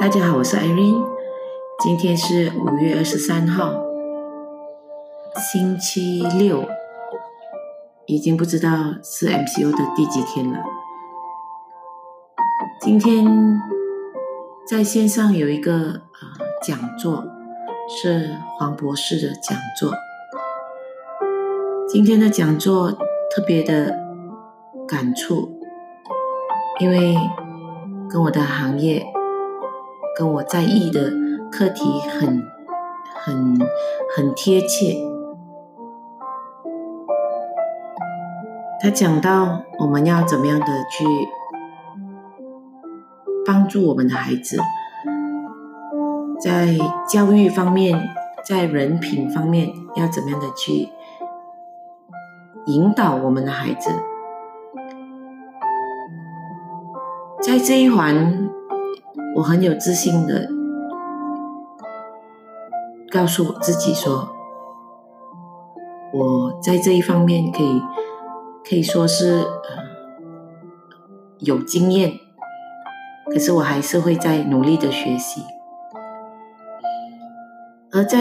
大家好，我是 Irene，今天是五月二十三号，星期六，已经不知道是 MCO 的第几天了。今天在线上有一个呃讲座，是黄博士的讲座。今天的讲座特别的感触，因为跟我的行业。跟我在意的课题很、很、很贴切。他讲到我们要怎么样的去帮助我们的孩子，在教育方面，在人品方面要怎么样的去引导我们的孩子，在这一环。我很有自信的告诉我自己说，我在这一方面可以可以说是呃有经验，可是我还是会在努力的学习，而在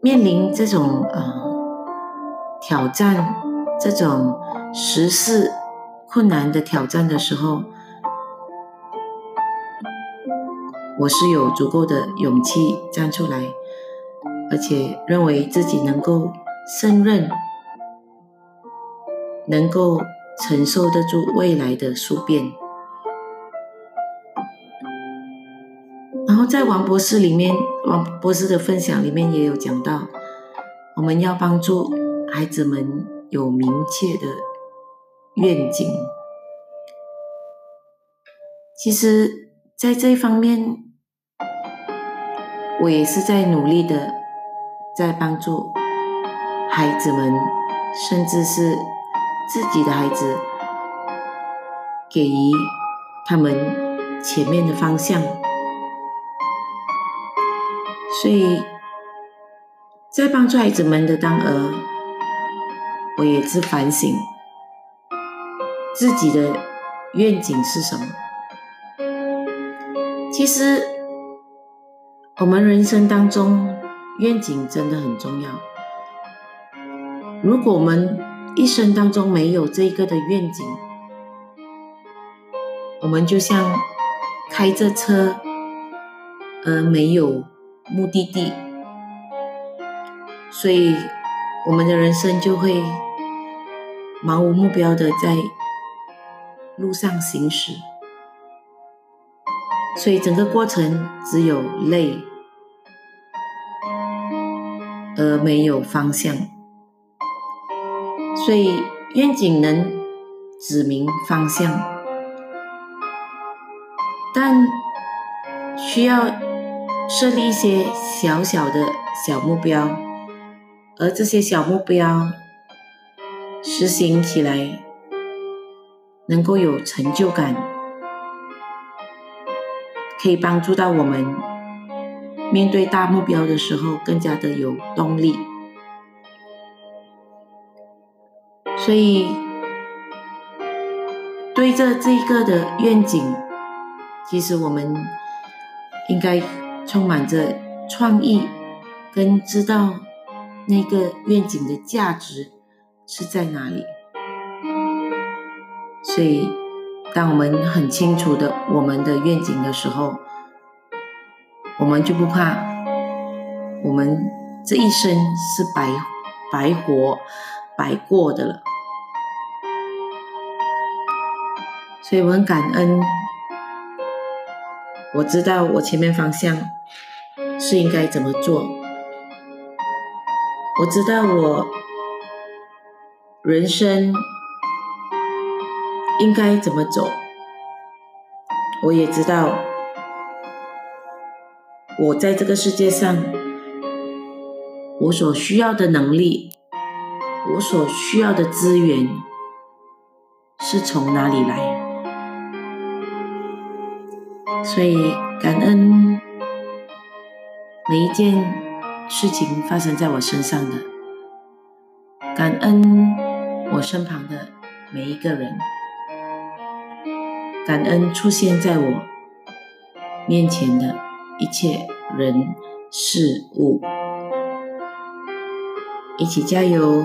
面临这种呃挑战、这种时事困难的挑战的时候。我是有足够的勇气站出来，而且认为自己能够胜任，能够承受得住未来的数变。然后在王博士里面，王博士的分享里面也有讲到，我们要帮助孩子们有明确的愿景。其实，在这一方面。我也是在努力的，在帮助孩子们，甚至是自己的孩子，给予他们前面的方向。所以在帮助孩子们的当儿，我也是反省自己的愿景是什么。其实。我们人生当中，愿景真的很重要。如果我们一生当中没有这个的愿景，我们就像开着车，而没有目的地，所以我们的人生就会漫无目标的在路上行驶。所以整个过程只有累，而没有方向。所以愿景能指明方向，但需要设立一些小小的小目标，而这些小目标实行起来能够有成就感。可以帮助到我们面对大目标的时候更加的有动力。所以，对着这一个的愿景，其实我们应该充满着创意，跟知道那个愿景的价值是在哪里。所以。当我们很清楚的我们的愿景的时候，我们就不怕，我们这一生是白白活、白过的了。所以我很感恩，我知道我前面方向是应该怎么做，我知道我人生。应该怎么走？我也知道，我在这个世界上，我所需要的能力，我所需要的资源，是从哪里来？所以感恩每一件事情发生在我身上的，感恩我身旁的每一个人。感恩出现在我面前的一切人事物。一起加油！